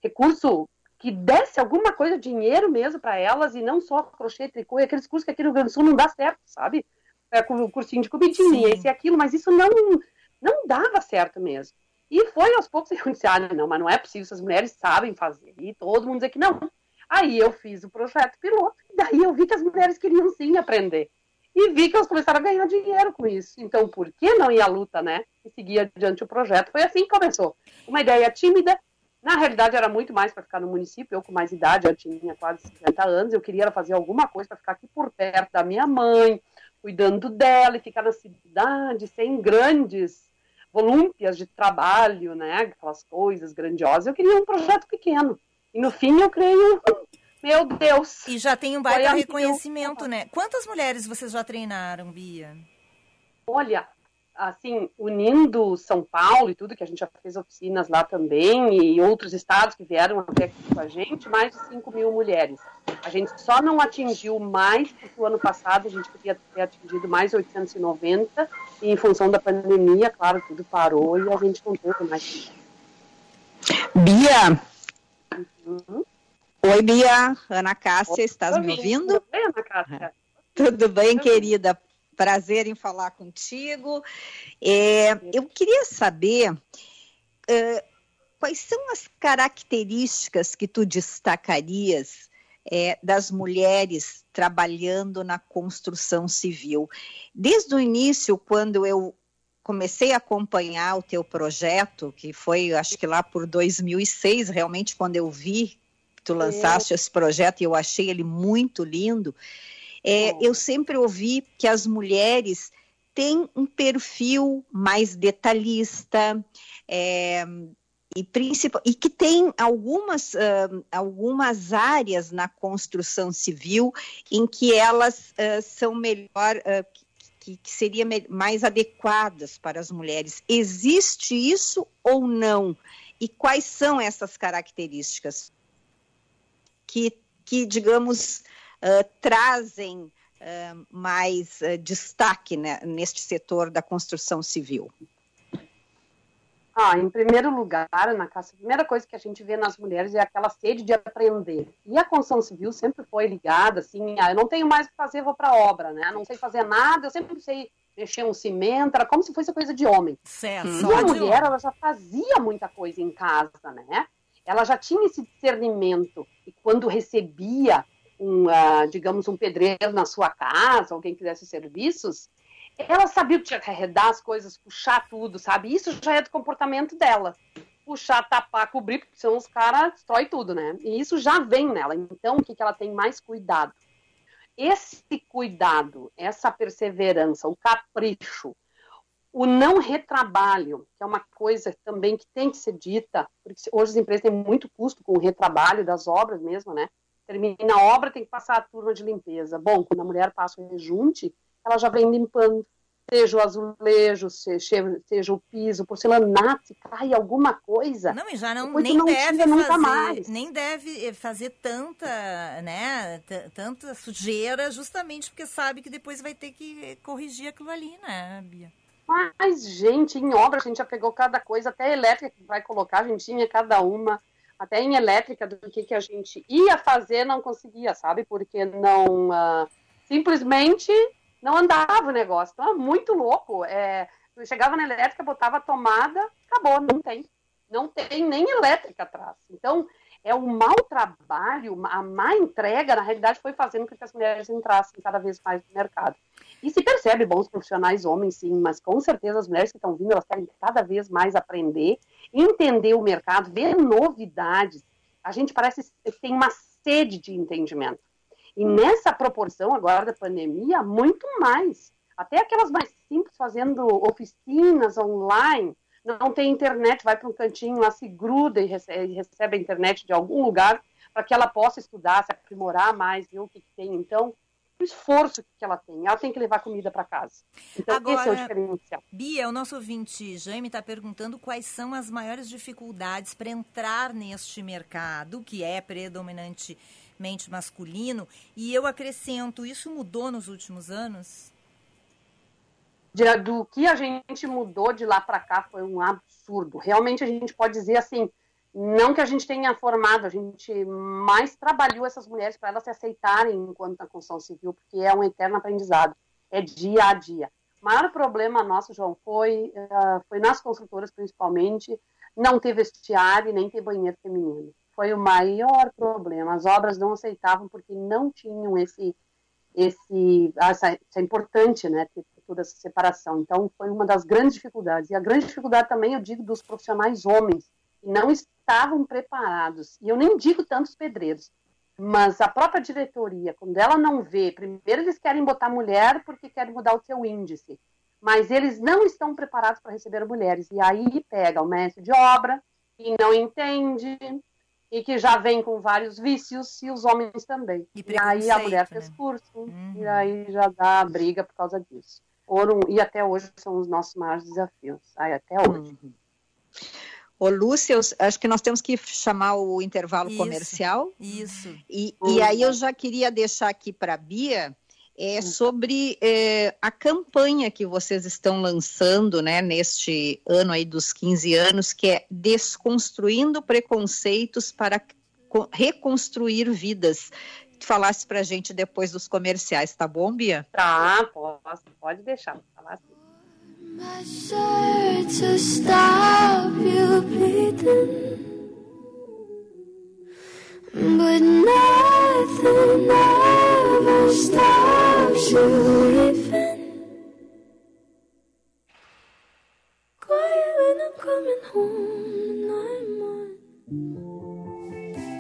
recurso que desse alguma coisa, dinheiro mesmo para elas, e não só crochê, tricô, e aqueles cursos que aqui no Rio Grande do Sul não dá certo, sabe? É, com o cursinho de comidinha, Sim. esse e aquilo, mas isso não, não dava certo mesmo. E foi aos poucos eu disse, ah, não, mas não é possível, essas mulheres sabem fazer. E todo mundo dizia que não. Aí eu fiz o projeto piloto, e daí eu vi que as mulheres queriam sim aprender. E vi que elas começaram a ganhar dinheiro com isso. Então, por que não ir à luta, né? E seguir adiante o projeto. Foi assim que começou. Uma ideia tímida. Na realidade, era muito mais para ficar no município. Eu, com mais idade, eu tinha quase 50 anos. Eu queria fazer alguma coisa para ficar aqui por perto da minha mãe, cuidando dela e ficar na cidade, sem grandes volúmpias de trabalho, né? Aquelas coisas grandiosas. Eu queria um projeto pequeno. E no fim, eu creio. Meu Deus! E já tem um baita reconhecimento, né? Quantas mulheres vocês já treinaram, Bia? Olha, assim, unindo São Paulo e tudo, que a gente já fez oficinas lá também, e outros estados que vieram até aqui com a gente, mais de 5 mil mulheres. A gente só não atingiu mais, porque o ano passado a gente podia ter atingido mais 890, e em função da pandemia, claro, tudo parou e a gente não teve mais. Bia! Uhum. Oi, Bia. Ana Cássia, estás me ouvindo? Tudo bem, Ana Cássia? Tudo bem, querida? Prazer em falar contigo. É, eu queria saber é, quais são as características que tu destacarias é, das mulheres trabalhando na construção civil. Desde o início, quando eu comecei a acompanhar o teu projeto, que foi, acho que lá por 2006, realmente, quando eu vi que tu lançaste é. esse projeto e eu achei ele muito lindo, é, eu sempre ouvi que as mulheres têm um perfil mais detalhista, é, e, principal, e que tem algumas, uh, algumas áreas na construção civil em que elas uh, são melhor, uh, que, que seriam mais adequadas para as mulheres. Existe isso ou não? E quais são essas características que, que digamos, trazem mais destaque né, neste setor da construção civil? Ah, em primeiro lugar, na casa, a primeira coisa que a gente vê nas mulheres é aquela sede de aprender. E a construção civil sempre foi ligada, assim, ah, eu não tenho mais o que fazer, vou para obra, né? Não sei fazer nada, eu sempre sei mexer um cimento, era como se fosse coisa de homem. Certo. E a mulher, ela já fazia muita coisa em casa, né? Ela já tinha esse discernimento. E quando recebia, um, uh, digamos, um pedreiro na sua casa, alguém que fizesse serviços, ela sabia que tinha que arredar as coisas, puxar tudo, sabe? Isso já é do comportamento dela. Puxar, tapar, cobrir, porque senão os caras destrói tudo, né? E isso já vem nela. Então, o que, que ela tem mais cuidado? Esse cuidado, essa perseverança, o capricho, o não retrabalho, que é uma coisa também que tem que ser dita, porque hoje as empresas têm muito custo com o retrabalho das obras mesmo, né? Termina a obra, tem que passar a turma de limpeza. Bom, quando a mulher passa o rejunte, ela já vem limpando. Seja o azulejo, seja, seja o piso, porcelanato, se cai alguma coisa. Não, e já não, nem não deve fazer, mais. nem deve eh, fazer tanta, né, tanta sujeira, justamente porque sabe que depois vai ter que corrigir aquilo ali, né, Bia? Mas, gente, em obra a gente já pegou cada coisa, até elétrica que vai colocar, a gente tinha cada uma, até em elétrica do que, que a gente ia fazer, não conseguia, sabe? Porque não. Uh, simplesmente não andava o negócio. Então é muito louco. É, eu chegava na elétrica, botava a tomada, acabou, não tem. Não tem nem elétrica atrás. Então, é o mau trabalho, a má entrega, na realidade, foi fazendo com que as mulheres entrassem cada vez mais no mercado. E se percebe bons profissionais homens, sim, mas com certeza as mulheres que estão vindo, elas querem cada vez mais aprender, entender o mercado, ver novidades. A gente parece que tem uma sede de entendimento. E nessa proporção agora da pandemia, muito mais. Até aquelas mais simples fazendo oficinas online, não tem internet, vai para um cantinho lá, se gruda e recebe, a internet de algum lugar para que ela possa estudar, se aprimorar mais, ver o que, que tem. Então, o esforço que ela tem. Ela tem que levar comida para casa. Então, Agora, esse é o diferencial. Bia, o nosso ouvinte Jaime está perguntando quais são as maiores dificuldades para entrar neste mercado, que é predominante mente masculino. E eu acrescento, isso mudou nos últimos anos? Do que a gente mudou de lá para cá foi um absurdo. Realmente a gente pode dizer assim, não que a gente tenha formado, a gente mais trabalhou essas mulheres para elas se aceitarem enquanto na construção civil, porque é um eterno aprendizado, é dia a dia. O maior problema nosso, João, foi, uh, foi nas construtoras principalmente, não ter vestiário nem ter banheiro feminino foi o maior problema. As obras não aceitavam porque não tinham esse, esse essa, essa importante, né, ter toda essa separação. Então, foi uma das grandes dificuldades. E a grande dificuldade também, eu digo, dos profissionais homens, não estavam preparados. E eu nem digo tantos pedreiros, mas a própria diretoria, quando ela não vê, primeiro eles querem botar mulher porque querem mudar o seu índice, mas eles não estão preparados para receber mulheres. E aí pega o mestre de obra, que não entende, e que já vem com vários vícios e os homens também. E, e aí a mulher fez né? curso uhum. e aí já dá briga por causa disso. Foram, e até hoje são os nossos maiores desafios. Aí, até hoje. Uhum. Ô, Lúcia, eu acho que nós temos que chamar o intervalo Isso, comercial. Isso. E, e aí eu já queria deixar aqui para a Bia é, sobre é, a campanha que vocês estão lançando né, neste ano aí dos 15 anos, que é Desconstruindo Preconceitos para co- Reconstruir Vidas. Falasse para a gente depois dos comerciais, tá bom, Bia? Tá, posso, pode deixar. Falar assim.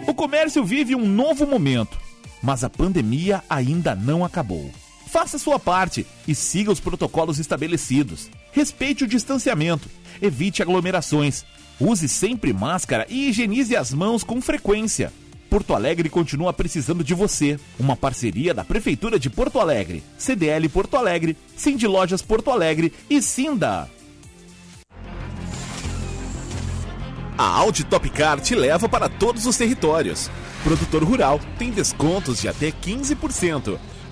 O comércio vive um novo momento, mas a pandemia ainda não acabou. Faça sua parte e siga os protocolos estabelecidos. Respeite o distanciamento, evite aglomerações, use sempre máscara e higienize as mãos com frequência. Porto Alegre continua precisando de você. Uma parceria da Prefeitura de Porto Alegre, CDL Porto Alegre, Cindy Lojas Porto Alegre e Sinda. A Audi Top Car te leva para todos os territórios. Produtor rural tem descontos de até 15%.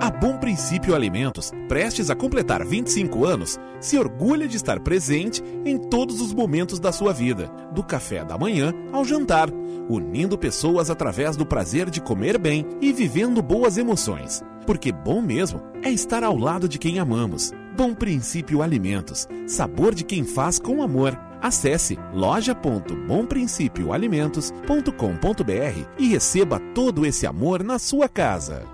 A Bom Princípio Alimentos, prestes a completar 25 anos, se orgulha de estar presente em todos os momentos da sua vida, do café da manhã ao jantar, unindo pessoas através do prazer de comer bem e vivendo boas emoções. Porque bom mesmo é estar ao lado de quem amamos. Bom Princípio Alimentos, sabor de quem faz com amor. Acesse loja.bomprincipioalimentos.com.br e receba todo esse amor na sua casa.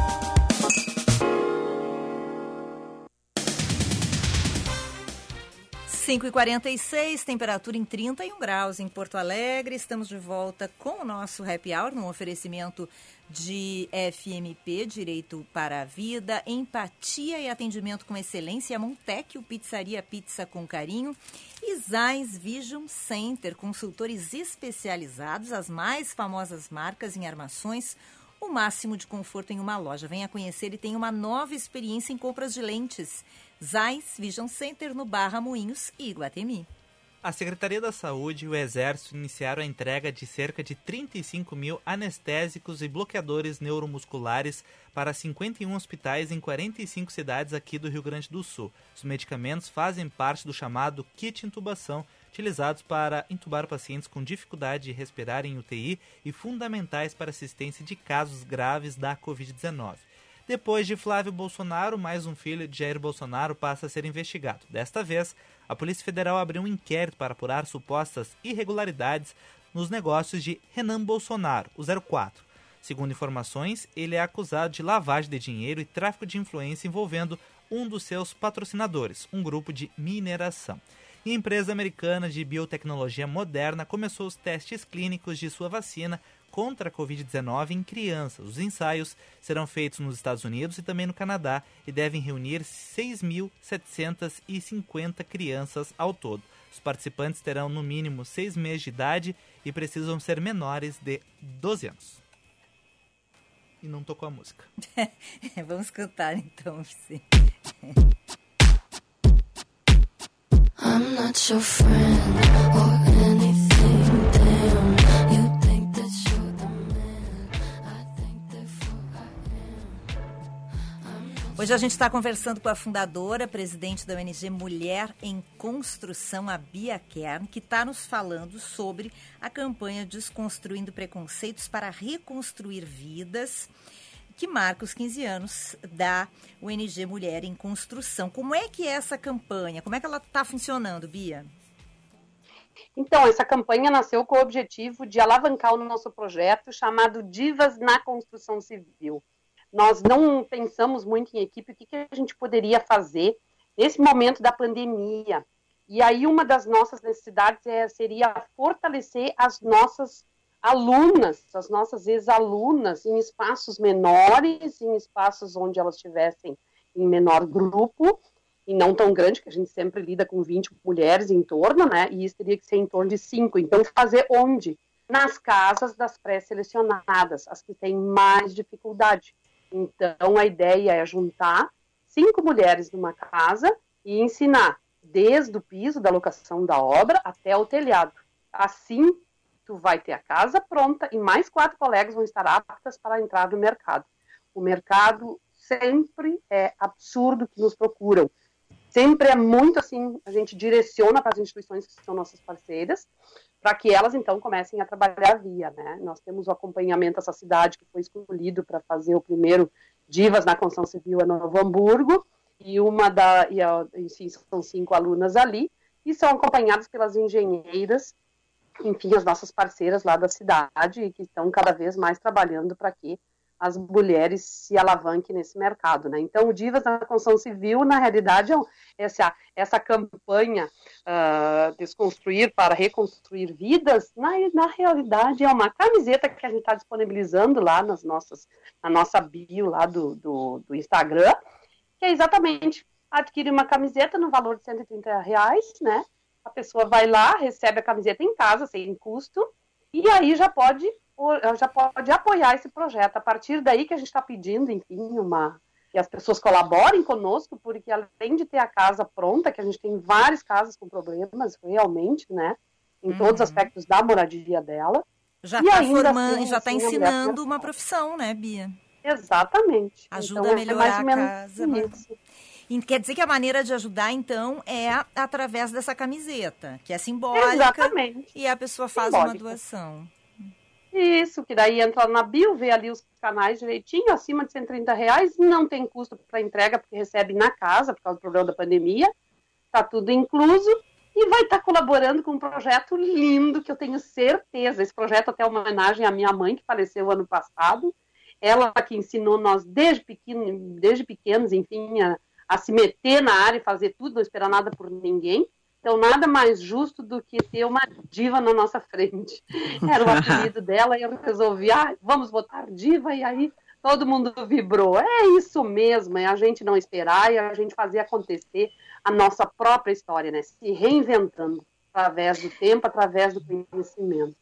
Cinco e 46 temperatura em 31 graus em Porto Alegre. Estamos de volta com o nosso Happy Hour, num oferecimento de FMP, Direito para a Vida, Empatia e Atendimento com Excelência, Montecchio Pizzaria Pizza com Carinho e Zais Vision Center, consultores especializados, as mais famosas marcas em armações, o máximo de conforto em uma loja. Venha conhecer e tenha uma nova experiência em compras de lentes. Zais Vision Center no Barra Moinhos e Iguatemi. A Secretaria da Saúde e o Exército iniciaram a entrega de cerca de 35 mil anestésicos e bloqueadores neuromusculares para 51 hospitais em 45 cidades aqui do Rio Grande do Sul. Os medicamentos fazem parte do chamado kit intubação, utilizados para intubar pacientes com dificuldade de respirar em UTI e fundamentais para assistência de casos graves da Covid-19. Depois de Flávio Bolsonaro, mais um filho de Jair Bolsonaro passa a ser investigado. Desta vez, a Polícia Federal abriu um inquérito para apurar supostas irregularidades nos negócios de Renan Bolsonaro, o 04. Segundo informações, ele é acusado de lavagem de dinheiro e tráfico de influência envolvendo um dos seus patrocinadores, um grupo de mineração. E a empresa americana de biotecnologia moderna começou os testes clínicos de sua vacina contra a Covid-19 em crianças. Os ensaios serão feitos nos Estados Unidos e também no Canadá e devem reunir 6.750 crianças ao todo. Os participantes terão no mínimo seis meses de idade e precisam ser menores de 12 anos. E não tocou a música. Vamos cantar então, Vicente. I'm not your friend Hoje a gente está conversando com a fundadora, presidente da ONG Mulher em Construção, a Bia Kern, que está nos falando sobre a campanha Desconstruindo Preconceitos para Reconstruir Vidas, que marca os 15 anos da ONG Mulher em Construção. Como é que é essa campanha? Como é que ela está funcionando, Bia? Então, essa campanha nasceu com o objetivo de alavancar o nosso projeto chamado Divas na Construção Civil. Nós não pensamos muito em equipe, o que, que a gente poderia fazer nesse momento da pandemia. E aí, uma das nossas necessidades é, seria fortalecer as nossas alunas, as nossas ex-alunas, em espaços menores, em espaços onde elas estivessem em menor grupo, e não tão grande, que a gente sempre lida com 20 mulheres em torno, né? E isso teria que ser em torno de 5. Então, fazer onde? Nas casas das pré-selecionadas, as que têm mais dificuldade. Então, a ideia é juntar cinco mulheres numa casa e ensinar desde o piso da locação da obra até o telhado. Assim, tu vai ter a casa pronta e mais quatro colegas vão estar aptas para entrar no mercado. O mercado sempre é absurdo que nos procuram. Sempre é muito assim, a gente direciona para as instituições que são nossas parceiras, para que elas então comecem a trabalhar via, né? Nós temos o acompanhamento essa cidade que foi escolhido para fazer o primeiro Divas na construção civil é Novo Hamburgo, e uma da, e, enfim, são cinco alunas ali, e são acompanhadas pelas engenheiras, enfim, as nossas parceiras lá da cidade, que estão cada vez mais trabalhando para que as mulheres se alavanquem nesse mercado, né? Então, o Divas na Construção Civil, na realidade, é essa, essa campanha uh, Desconstruir para Reconstruir Vidas, na, na realidade, é uma camiseta que a gente está disponibilizando lá nas nossas, na nossa bio lá do, do, do Instagram, que é exatamente adquirir uma camiseta no valor de 130 reais, né? A pessoa vai lá, recebe a camiseta em casa, sem custo, e aí já pode já pode apoiar esse projeto. A partir daí que a gente está pedindo, enfim, uma que as pessoas colaborem conosco, porque além de ter a casa pronta, que a gente tem várias casas com problemas, realmente, né, em uhum. todos os aspectos da moradia dela. Já está formando, assim, já está ensinando uma profissão, né, Bia? Exatamente. Ajuda então, a melhorar é a casa. Isso. Quer dizer que a maneira de ajudar, então, é através dessa camiseta, que é simbólica. Exatamente. E a pessoa faz simbólica. uma doação. Isso, que daí entra na bio, vê ali os canais direitinho, acima de 130 reais, não tem custo para entrega, porque recebe na casa, por causa do problema da pandemia, tá tudo incluso, e vai estar tá colaborando com um projeto lindo, que eu tenho certeza, esse projeto até é uma homenagem à minha mãe, que faleceu ano passado, ela que ensinou nós desde, pequeno, desde pequenos, enfim, a, a se meter na área e fazer tudo, não esperar nada por ninguém, então, nada mais justo do que ter uma diva na nossa frente. Era o apelido dela e eu resolvi, ah, vamos botar diva, e aí todo mundo vibrou. É isso mesmo, é a gente não esperar e a gente fazer acontecer a nossa própria história, né? Se reinventando através do tempo, através do conhecimento.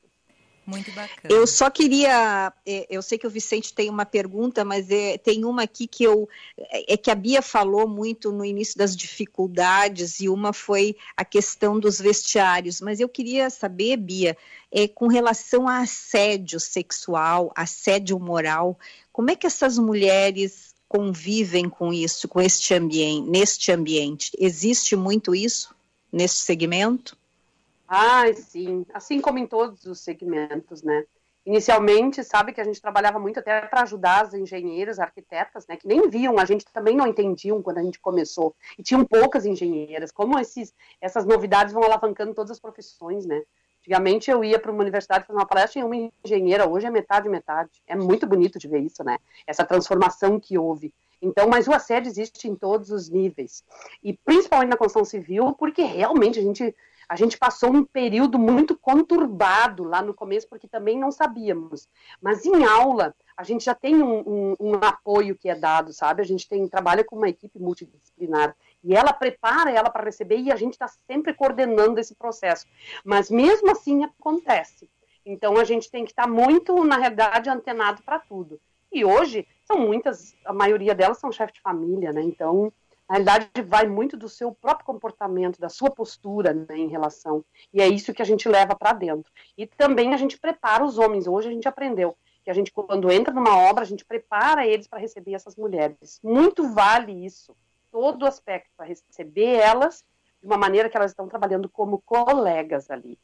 Muito bacana. Eu só queria, é, eu sei que o Vicente tem uma pergunta, mas é, tem uma aqui que eu é que a Bia falou muito no início das dificuldades e uma foi a questão dos vestiários. Mas eu queria saber, Bia, é, com relação a assédio sexual, assédio moral, como é que essas mulheres convivem com isso, com este ambiente, neste ambiente? Existe muito isso neste segmento? Ah, sim. Assim como em todos os segmentos, né? Inicialmente, sabe que a gente trabalhava muito até para ajudar as engenheiras, arquitetas, né? Que nem viam, a gente também não entendiam quando a gente começou. E tinham poucas engenheiras. Como esses, essas novidades vão alavancando todas as profissões, né? Antigamente eu ia para uma universidade fazer uma palestra e uma engenheira, hoje é metade metade. É muito bonito de ver isso, né? Essa transformação que houve. Então, mas o assédio existe em todos os níveis. E principalmente na construção civil, porque realmente a gente a gente passou um período muito conturbado lá no começo, porque também não sabíamos. Mas em aula, a gente já tem um, um, um apoio que é dado, sabe? A gente tem trabalha com uma equipe multidisciplinar e ela prepara ela para receber e a gente está sempre coordenando esse processo. Mas mesmo assim acontece. Então a gente tem que estar tá muito, na realidade, antenado para tudo. E hoje são muitas, a maioria delas são chefes de família, né? Então na realidade, vai muito do seu próprio comportamento, da sua postura né, em relação. E é isso que a gente leva para dentro. E também a gente prepara os homens. Hoje a gente aprendeu que a gente, quando entra numa obra, a gente prepara eles para receber essas mulheres. Muito vale isso. Todo o aspecto para receber elas de uma maneira que elas estão trabalhando como colegas ali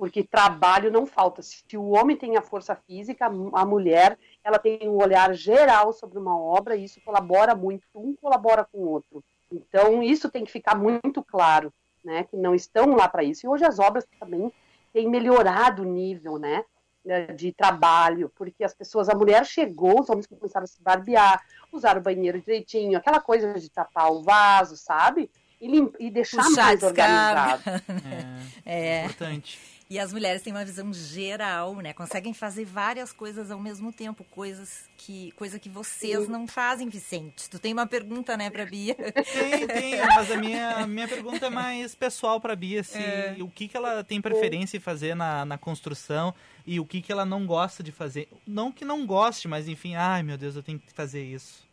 porque trabalho não falta. Se o homem tem a força física, a mulher ela tem um olhar geral sobre uma obra e isso colabora muito, um colabora com o outro. Então isso tem que ficar muito claro, né, que não estão lá para isso. E hoje as obras também têm melhorado o nível, né, de trabalho, porque as pessoas, a mulher chegou, os homens começaram a se barbear, usar o banheiro direitinho, aquela coisa de tapar o vaso, sabe? E, e deixar Puxar mais organizado. É, é. importante. E as mulheres têm uma visão geral, né? Conseguem fazer várias coisas ao mesmo tempo, coisas que, coisa que vocês não fazem, Vicente. Tu tem uma pergunta, né, pra Bia? Tem, tem, mas a minha, minha pergunta é mais pessoal pra Bia, se, É. o que, que ela tem preferência em fazer na, na construção e o que, que ela não gosta de fazer. Não que não goste, mas enfim, ai meu Deus, eu tenho que fazer isso.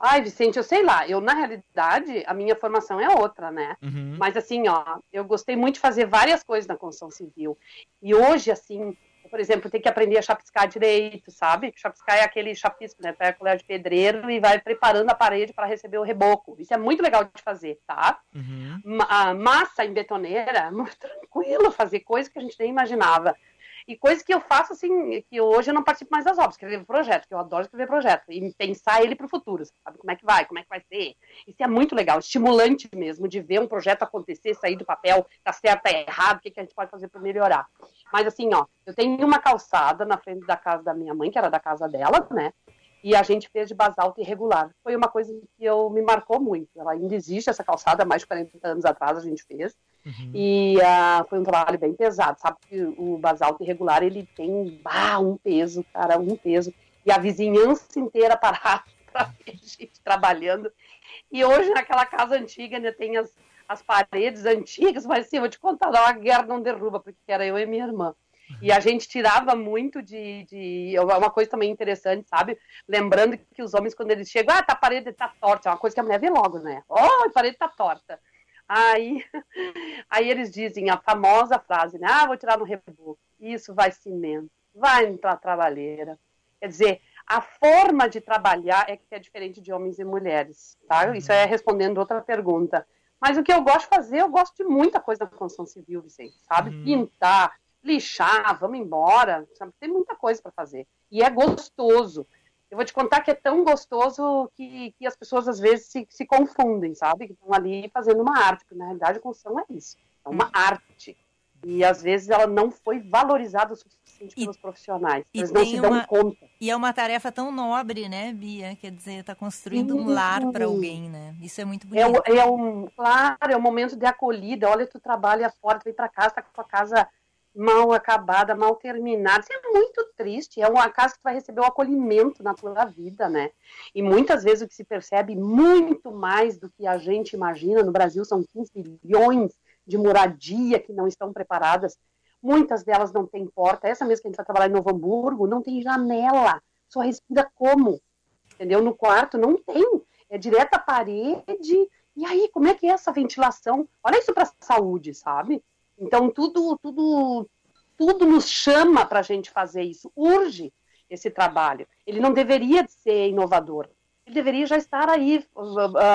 Ai, Vicente, eu sei lá. Eu, na realidade, a minha formação é outra, né? Uhum. Mas, assim, ó, eu gostei muito de fazer várias coisas na construção civil. E hoje, assim, por exemplo, tem que aprender a chapiscar direito, sabe? Chapiscar é aquele chapisco, né? Pega a colher de pedreiro e vai preparando a parede para receber o reboco. Isso é muito legal de fazer, tá? Uhum. Ma- massa em betoneira, é muito tranquilo fazer coisas que a gente nem imaginava. E coisas que eu faço, assim, que hoje eu não participo mais das obras, escrever projeto, que eu adoro escrever projeto, e pensar ele para o futuro, sabe? Como é que vai, como é que vai ser. Isso é muito legal, estimulante mesmo, de ver um projeto acontecer, sair do papel, tá certo, tá errado, o que, que a gente pode fazer para melhorar. Mas assim, ó, eu tenho uma calçada na frente da casa da minha mãe, que era da casa dela, né? E a gente fez de basalto irregular. Foi uma coisa que eu me marcou muito. Ela ainda existe, essa calçada, mais de 40 anos atrás a gente fez. E ah, foi um trabalho bem pesado, sabe? que O basalto irregular, ele tem bah, um peso, cara, um peso. E a vizinhança inteira parada para ver a gente trabalhando. E hoje, naquela casa antiga, ainda tem as, as paredes antigas, mas eu vou te contar, uma guerra não derruba, porque era eu e minha irmã. E a gente tirava muito de, de. Uma coisa também interessante, sabe? Lembrando que os homens, quando eles chegam, ah, tá, a parede tá torta. É uma coisa que a mulher vê logo, né? Oh, a parede tá torta. Aí, aí eles dizem a famosa frase, né? Ah, vou tirar no reboco. Isso vai cimento, vai entrar trabalheira. Quer dizer, a forma de trabalhar é que é diferente de homens e mulheres, tá? Isso é respondendo outra pergunta. Mas o que eu gosto de fazer, eu gosto de muita coisa na construção civil, Vicente, sabe? Pintar, lixar, vamos embora, sabe? Tem muita coisa para fazer. E é gostoso. Eu vou te contar que é tão gostoso que, que as pessoas às vezes se, se confundem, sabe? Que estão ali fazendo uma arte, porque na realidade a construção é isso, é uma arte. E às vezes ela não foi valorizada o suficiente pelos profissionais. E Eles não se dão uma- conta. E é uma tarefa tão nobre, né, Bia? Quer dizer, tá construindo um Sim. lar para alguém, né? Isso é muito É, bonito. o- é um, claro, é um momento de acolhida. Olha, tu trabalha fora, tu vem para casa, tá com a tua casa mal acabada, mal terminada. Isso é muito triste. É uma casa que vai receber o acolhimento na tua vida, né? E muitas vezes o que se percebe muito mais do que a gente imagina. No Brasil são 15 bilhões de moradia que não estão preparadas. Muitas delas não têm porta. Essa mesmo que a gente vai trabalhar em Novo Hamburgo não tem janela. Só respira como? Entendeu? No quarto não tem. É direto à parede. E aí, como é que é essa ventilação? Olha isso para a saúde, sabe? Então, tudo, tudo, tudo nos chama para a gente fazer isso. Urge esse trabalho. Ele não deveria de ser inovador. Ele deveria já estar aí, uh,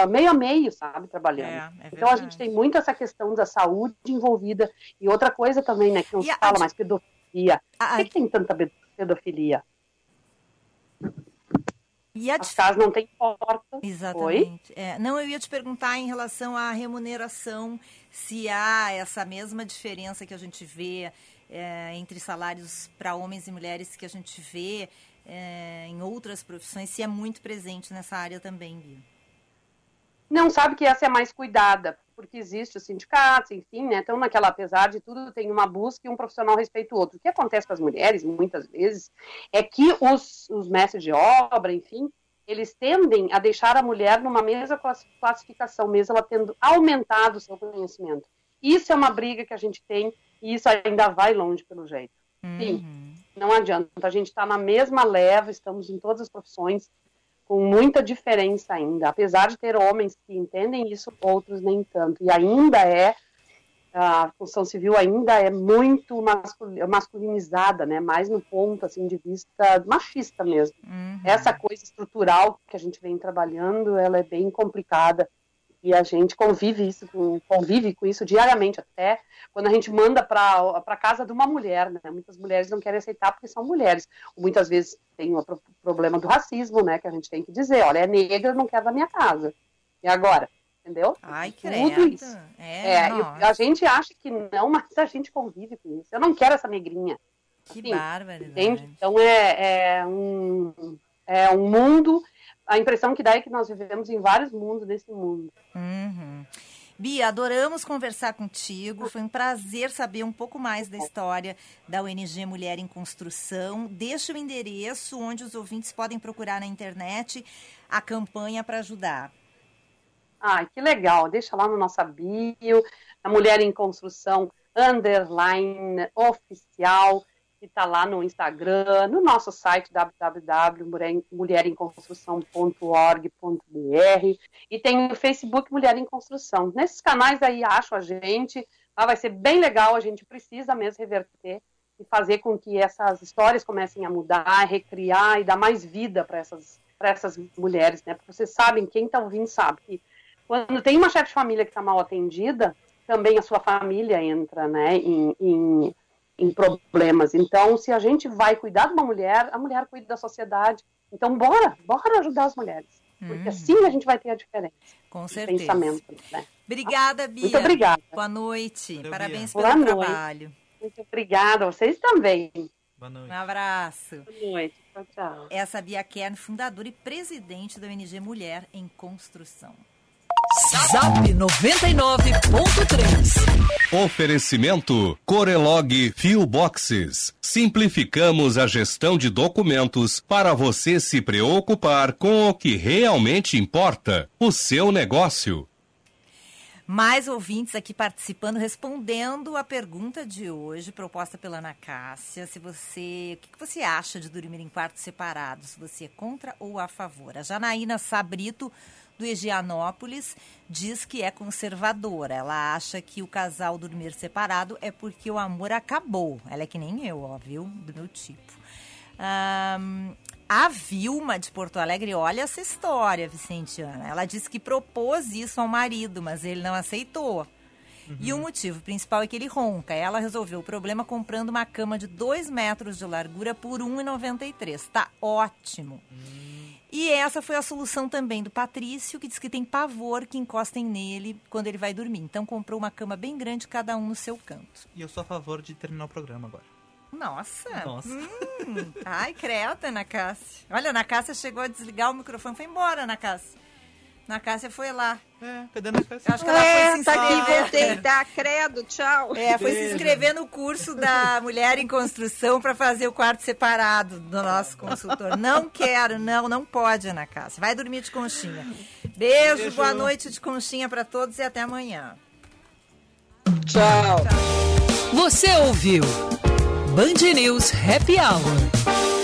uh, meio a meio, sabe, trabalhando. É, é então, a gente tem muito essa questão da saúde envolvida. E outra coisa também, né, que não E se a- fala mais, pedofilia. a- Por que, que tem tanta pe- pedofilia? E As casas não têm porta. Exatamente. É, não, eu ia te perguntar em relação à remuneração, se há essa mesma diferença que a gente vê é, entre salários para homens e mulheres que a gente vê é, em outras profissões, se é muito presente nessa área também, Bia. Não sabe que essa é mais cuidada, porque existe os sindicatos, enfim, né? Então, naquela, apesar de tudo, tem uma busca e um profissional respeita o outro. O que acontece com as mulheres, muitas vezes, é que os, os mestres de obra, enfim, eles tendem a deixar a mulher numa mesma classi- classificação, mesmo ela tendo aumentado o seu conhecimento. Isso é uma briga que a gente tem e isso ainda vai longe pelo jeito. Sim, não adianta. A gente está na mesma leva, estamos em todas as profissões, com muita diferença ainda. Apesar de ter homens que entendem isso, outros nem tanto. E ainda é, a construção civil ainda é muito mascul- masculinizada, né? mais no ponto assim, de vista machista mesmo. Essa coisa estrutural que a gente vem trabalhando, ela é bem complicada. E a gente convive isso, com, convive com isso diariamente, até quando a gente manda para a casa de uma mulher, né? Muitas mulheres não querem aceitar porque são mulheres. Muitas vezes tem o pro- problema do racismo, né? Que a gente tem que dizer, olha, é negra, não quer da minha casa. E agora? Entendeu? Ai, Tudo credo. isso. É, É, a gente acha que não, mas a gente convive com isso. Eu não quero essa negrinha. Que Assim, barbaridade. Entende? Então é, é, um, é um mundo. A impressão que dá é que nós vivemos em vários mundos nesse mundo. Uhum. Bia, adoramos conversar contigo. Foi um prazer saber um pouco mais da história da ONG Mulher em Construção. Deixa o endereço onde os ouvintes podem procurar na internet a campanha para ajudar. Ai, que legal. Deixa lá no nossa bio, a Mulher em Construção underline oficial, que está lá no Instagram, no nosso site www.mulherinconstrução.org.br e tem o Facebook Mulher em Construção. Nesses canais aí acham a gente, lá vai ser bem legal, a gente precisa mesmo reverter e fazer com que essas histórias comecem a mudar, recriar e dar mais vida para essas, essas mulheres, né? Porque vocês sabem, quem está ouvindo sabe que quando tem uma chefe de família que está mal atendida, também a sua família entra, né, em, em, em, problemas. Então, se a gente vai cuidar de uma mulher, a mulher cuida da sociedade. Então, bora, bora ajudar as mulheres. Porque hum. assim a gente vai ter a diferença. Com certeza. Pensamento, né? Obrigada, Bia. Muito obrigada. Boa noite. Meu Parabéns Bia. pelo Boa trabalho. Noite. Muito obrigada. Vocês também. Boa noite. Um abraço. Boa noite. Tchau, tchau. Essa Bia Kern, fundadora e presidente da ONG Mulher em Construção. Zap 99.3 Oferecimento Corelog Fio Boxes. Simplificamos a gestão de documentos para você se preocupar com o que realmente importa, o seu negócio. Mais ouvintes aqui participando, respondendo a pergunta de hoje, proposta pela Ana Cássia. Se você, o que você acha de dormir em quartos separados? Se você é contra ou a favor? A Janaína Sabrito do Egianópolis diz que é conservadora. Ela acha que o casal dormir separado é porque o amor acabou. Ela é que nem eu, ó, viu? Do meu tipo. Um, a Vilma de Porto Alegre, olha essa história, Vicentiana. Ela disse que propôs isso ao marido, mas ele não aceitou. Uhum. E o motivo principal é que ele ronca. Ela resolveu o problema comprando uma cama de 2 metros de largura por R$ 1,93. Tá ótimo. Uhum. E essa foi a solução também do Patrício, que diz que tem pavor que encostem nele quando ele vai dormir. Então comprou uma cama bem grande, cada um no seu canto. E eu sou a favor de terminar o programa agora. Nossa! Nossa. Hum. Ai, creta, Ana Cássia. Olha, a Ana Cássia chegou a desligar o microfone, foi embora, Ana Cássia. Na Cássia foi lá. É, cadê Ana Cássia? Acho que ela é, foi se tá aqui, inscrever. voltei, tá, credo, tchau. É, foi se Beijo. inscrever no curso da Mulher em Construção para fazer o quarto separado do nosso consultor. Não quero, não, não pode, Ana Cássia. Vai dormir de conchinha. Beijo, Beijo. boa noite de conchinha para todos e até amanhã. Tchau. Você ouviu Band News Happy Hour.